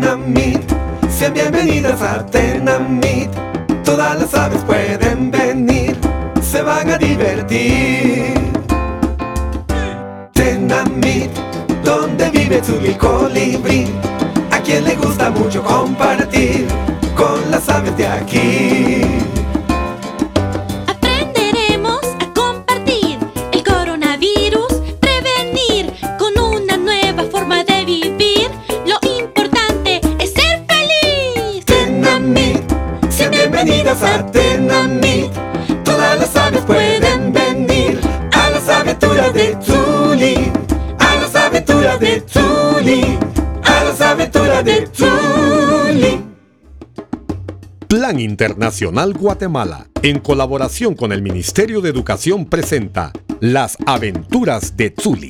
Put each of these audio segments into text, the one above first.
Tenamit, sean bienvenidas a Tenamit. Todas las aves pueden venir, se van a divertir. Tenamit, donde vive su colibrí. A quien le gusta mucho compartir con las aves de aquí. Plan Internacional Guatemala, en colaboración con el Ministerio de Educación, presenta Las aventuras de Zuli.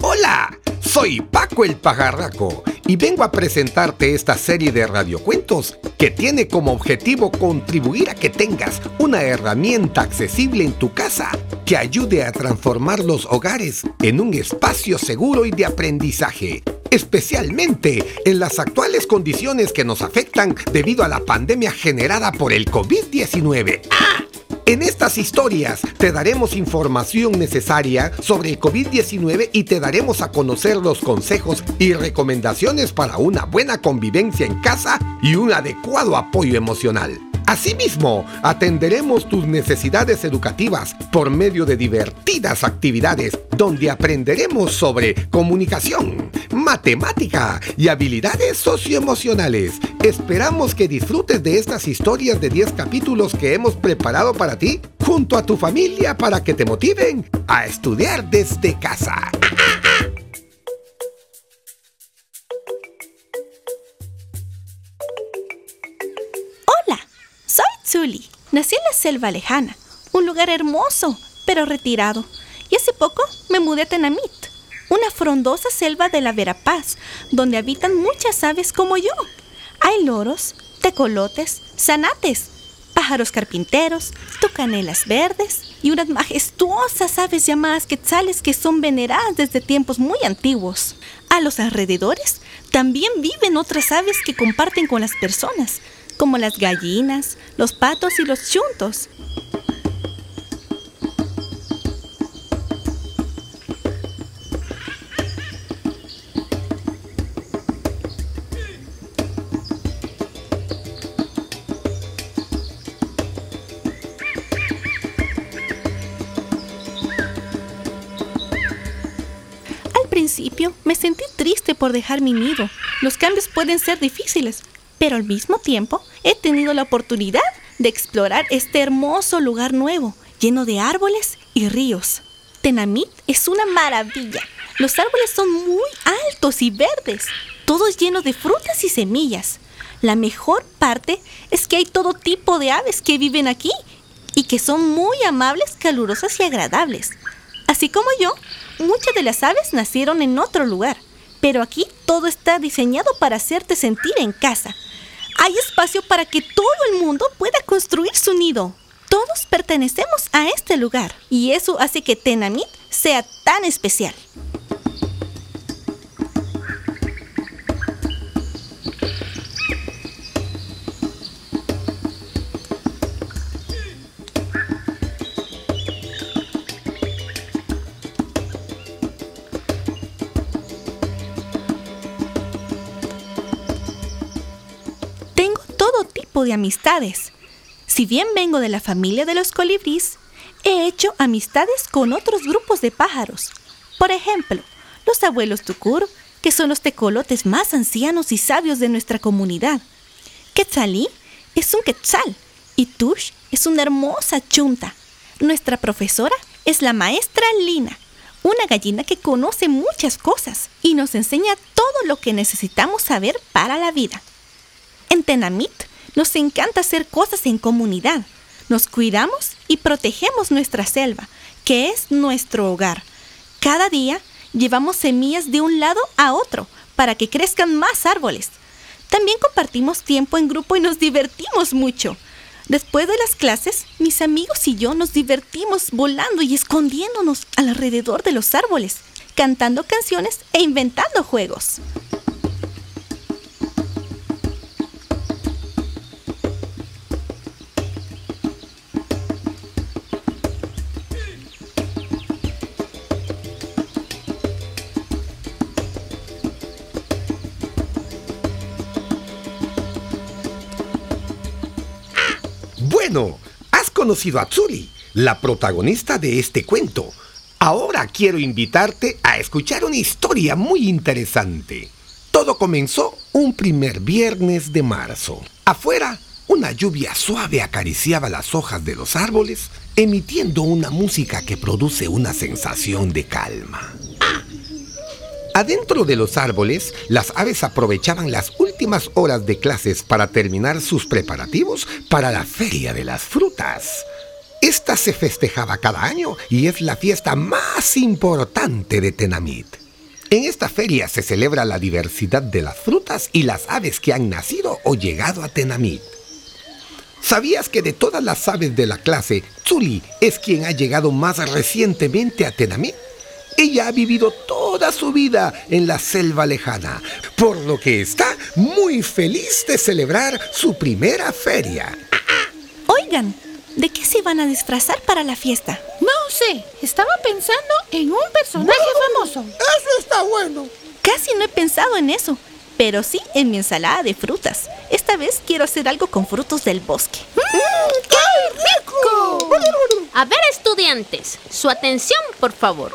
Hola, soy Paco el Pajarraco y vengo a presentarte esta serie de radiocuentos que tiene como objetivo contribuir a que tengas una herramienta accesible en tu casa que ayude a transformar los hogares en un espacio seguro y de aprendizaje, especialmente en las actuales condiciones que nos afectan debido a la pandemia generada por el COVID-19. ¡Ah! En estas historias te daremos información necesaria sobre el COVID-19 y te daremos a conocer los consejos y recomendaciones para una buena convivencia en casa y un adecuado apoyo emocional. Asimismo, atenderemos tus necesidades educativas por medio de divertidas actividades donde aprenderemos sobre comunicación, matemática y habilidades socioemocionales. Esperamos que disfrutes de estas historias de 10 capítulos que hemos preparado para ti junto a tu familia para que te motiven a estudiar desde casa. Zuli. Nací en la selva lejana, un lugar hermoso, pero retirado. Y hace poco me mudé a Tenamit, una frondosa selva de la Verapaz, donde habitan muchas aves como yo. Hay loros, tecolotes, zanates, pájaros carpinteros, tucanelas verdes y unas majestuosas aves llamadas quetzales que son veneradas desde tiempos muy antiguos. A los alrededores también viven otras aves que comparten con las personas, como las gallinas, los patos y los chuntos. Al principio me sentí triste por dejar mi nido. Los cambios pueden ser difíciles, pero al mismo tiempo he tenido la oportunidad de explorar este hermoso lugar nuevo, lleno de árboles y ríos. Tenamit es una maravilla. Los árboles son muy altos y verdes, todos llenos de frutas y semillas. La mejor parte es que hay todo tipo de aves que viven aquí y que son muy amables, calurosas y agradables. Así como yo, muchas de las aves nacieron en otro lugar, pero aquí todo está diseñado para hacerte sentir en casa. Hay espacio para que todo el mundo pueda construir su nido. Todos pertenecemos a este lugar y eso hace que Tenamit sea tan especial. De amistades. Si bien vengo de la familia de los colibríes, he hecho amistades con otros grupos de pájaros. Por ejemplo, los abuelos tucur, que son los tecolotes más ancianos y sabios de nuestra comunidad. Quetzalí es un quetzal y Tush es una hermosa chunta. Nuestra profesora es la maestra Lina, una gallina que conoce muchas cosas y nos enseña todo lo que necesitamos saber para la vida. En Tenamit nos encanta hacer cosas en comunidad. Nos cuidamos y protegemos nuestra selva, que es nuestro hogar. Cada día llevamos semillas de un lado a otro para que crezcan más árboles. También compartimos tiempo en grupo y nos divertimos mucho. Después de las clases, mis amigos y yo nos divertimos volando y escondiéndonos alrededor de los árboles, cantando canciones e inventando juegos. Conocido a la protagonista de este cuento. Ahora quiero invitarte a escuchar una historia muy interesante. Todo comenzó un primer viernes de marzo. Afuera, una lluvia suave acariciaba las hojas de los árboles, emitiendo una música que produce una sensación de calma. Adentro de los árboles, las aves aprovechaban las últimas horas de clases para terminar sus preparativos para la Feria de las Frutas. Esta se festejaba cada año y es la fiesta más importante de Tenamit. En esta feria se celebra la diversidad de las frutas y las aves que han nacido o llegado a Tenamit. ¿Sabías que de todas las aves de la clase, Tsuli es quien ha llegado más recientemente a Tenamit? Ella ha vivido toda su vida en la selva lejana, por lo que está muy feliz de celebrar su primera feria. Oigan, ¿de qué se van a disfrazar para la fiesta? No sé, estaba pensando en un personaje famoso. Eso está bueno. Casi no he pensado en eso, pero sí en mi ensalada de frutas. Esta vez quiero hacer algo con frutos del bosque. ¡Qué rico! A ver, estudiantes, su atención, por favor.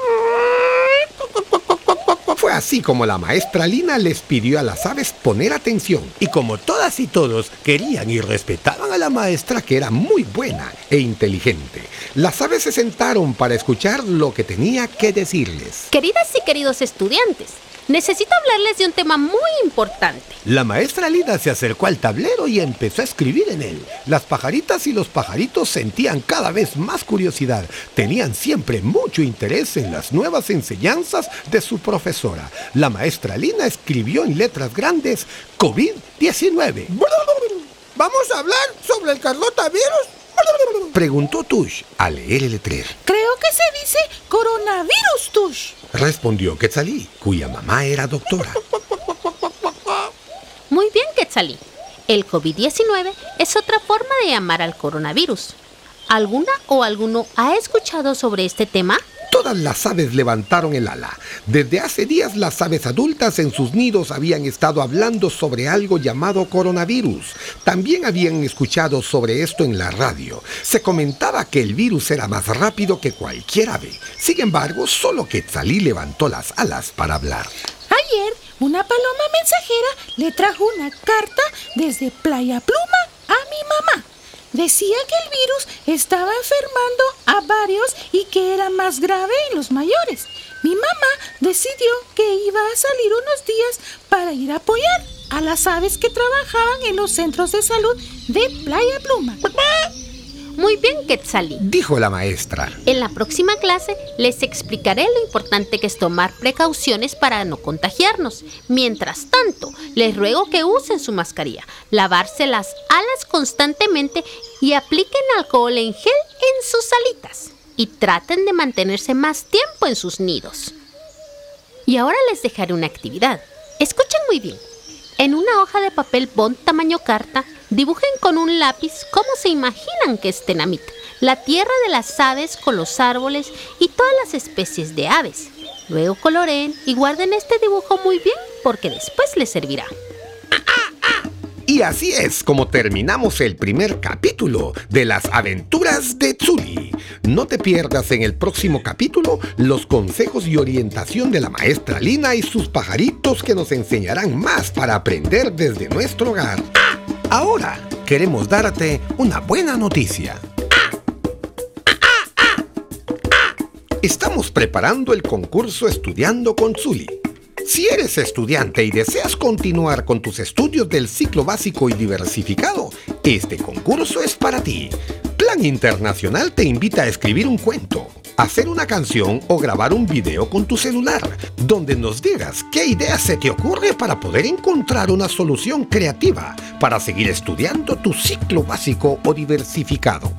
Fue así como la maestra Lina les pidió a las aves poner atención. Y como todas y todos querían y respetaban a la maestra que era muy buena e inteligente, las aves se sentaron para escuchar lo que tenía que decirles. Queridas y queridos estudiantes, necesito hablarles de un tema muy importante. La maestra Lina se acercó al tablero y empezó a escribir en él. Las pajaritas y los pajaritos sentían cada vez más curiosidad. Tenían siempre mucho interés en las nuevas enseñanzas de su profesora. La maestra Lina escribió en letras grandes COVID-19. ¿Vamos a hablar sobre el Carlota virus? Preguntó Tush al leer el letrero. Creo que se dice coronavirus, Tush. Respondió Quetzalí, cuya mamá era doctora. Muy bien, Quetzalí. El COVID-19 es otra forma de llamar al coronavirus. ¿Alguna o alguno ha escuchado sobre este tema? Todas las aves levantaron el ala. Desde hace días las aves adultas en sus nidos habían estado hablando sobre algo llamado coronavirus. También habían escuchado sobre esto en la radio. Se comentaba que el virus era más rápido que cualquier ave. Sin embargo, solo Quetzalí levantó las alas para hablar. Ayer, una paloma mensajera le trajo una carta desde Playa Pluma a mi mamá. Decía que el virus estaba enfermando a varios y que era más grave en los mayores. Mi mamá decidió que iba a salir unos días para ir a apoyar a las aves que trabajaban en los centros de salud de Playa Pluma. Muy bien, Quetzalí. Dijo la maestra. En la próxima clase les explicaré lo importante que es tomar precauciones para no contagiarnos. Mientras tanto, les ruego que usen su mascarilla, lavarse las alas constantemente y apliquen alcohol en gel en sus alitas. Y traten de mantenerse más tiempo en sus nidos. Y ahora les dejaré una actividad. Escuchen muy bien. En una hoja de papel bond tamaño carta, dibujen con un lápiz cómo se imaginan que es Tenamit, la tierra de las aves con los árboles y todas las especies de aves. Luego coloreen y guarden este dibujo muy bien porque después les servirá. Y así es como terminamos el primer capítulo de las aventuras de Tsuli. No te pierdas en el próximo capítulo los consejos y orientación de la maestra Lina y sus pajaritos que nos enseñarán más para aprender desde nuestro hogar. Ahora queremos darte una buena noticia. Estamos preparando el concurso Estudiando con Tsuli. Si eres estudiante y deseas continuar con tus estudios del ciclo básico y diversificado, este concurso es para ti. Plan Internacional te invita a escribir un cuento, hacer una canción o grabar un video con tu celular, donde nos digas qué idea se te ocurre para poder encontrar una solución creativa para seguir estudiando tu ciclo básico o diversificado.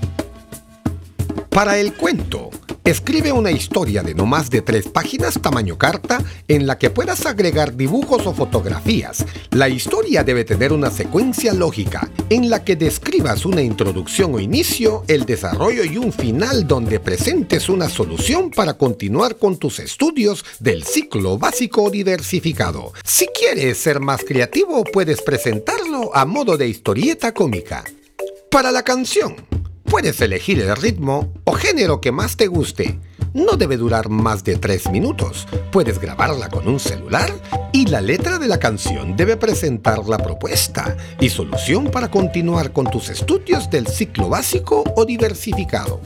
Para el cuento, escribe una historia de no más de tres páginas tamaño carta en la que puedas agregar dibujos o fotografías. La historia debe tener una secuencia lógica en la que describas una introducción o inicio, el desarrollo y un final donde presentes una solución para continuar con tus estudios del ciclo básico diversificado. Si quieres ser más creativo, puedes presentarlo a modo de historieta cómica. Para la canción, Puedes elegir el ritmo o género que más te guste. No debe durar más de 3 minutos. Puedes grabarla con un celular y la letra de la canción debe presentar la propuesta y solución para continuar con tus estudios del ciclo básico o diversificado.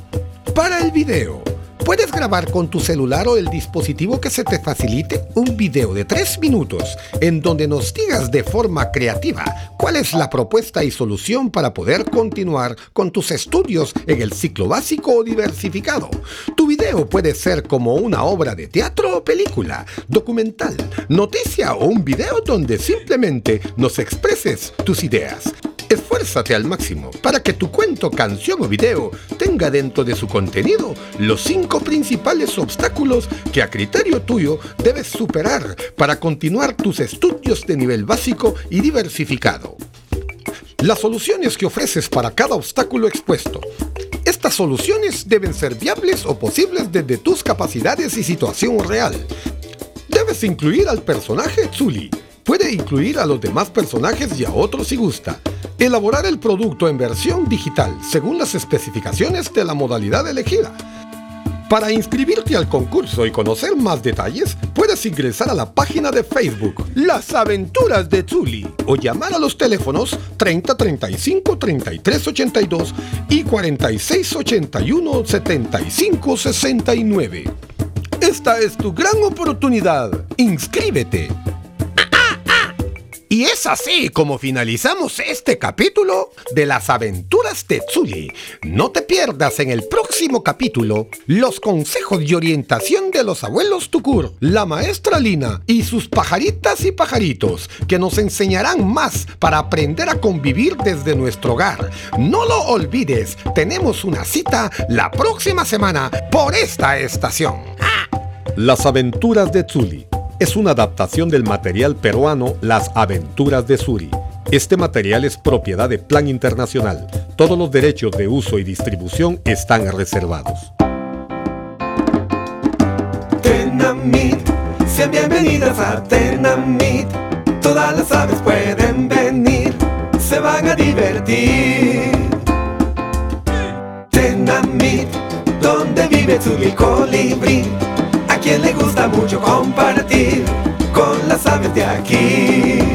Para el video, Puedes grabar con tu celular o el dispositivo que se te facilite un video de 3 minutos en donde nos digas de forma creativa cuál es la propuesta y solución para poder continuar con tus estudios en el ciclo básico o diversificado. Tu video puede ser como una obra de teatro o película, documental, noticia o un video donde simplemente nos expreses tus ideas. Esfuérzate al máximo para que tu cuento, canción o video tenga dentro de su contenido los cinco principales obstáculos que a criterio tuyo debes superar para continuar tus estudios de nivel básico y diversificado. Las soluciones que ofreces para cada obstáculo expuesto. Estas soluciones deben ser viables o posibles desde tus capacidades y situación real. Debes incluir al personaje Tsuli. Puede incluir a los demás personajes y a otros si gusta. Elaborar el producto en versión digital según las especificaciones de la modalidad elegida. Para inscribirte al concurso y conocer más detalles, puedes ingresar a la página de Facebook Las Aventuras de Zuli o llamar a los teléfonos 30 35 33 82 y 46 81 75 69. Esta es tu gran oportunidad. Inscríbete. Y es así como finalizamos este capítulo de las aventuras de Tsuli. No te pierdas en el próximo capítulo los consejos y orientación de los abuelos Tukur, la maestra Lina y sus pajaritas y pajaritos que nos enseñarán más para aprender a convivir desde nuestro hogar. No lo olvides, tenemos una cita la próxima semana por esta estación. Las aventuras de Tsuli es una adaptación del material peruano Las aventuras de Suri. Este material es propiedad de Plan Internacional. Todos los derechos de uso y distribución están reservados. Tenamit, sean bienvenidas a Tenamit. Todas las aves pueden venir, se van a divertir. Tenamit, donde vive tu colibrí quien le gusta mucho compartir con las aves de aquí.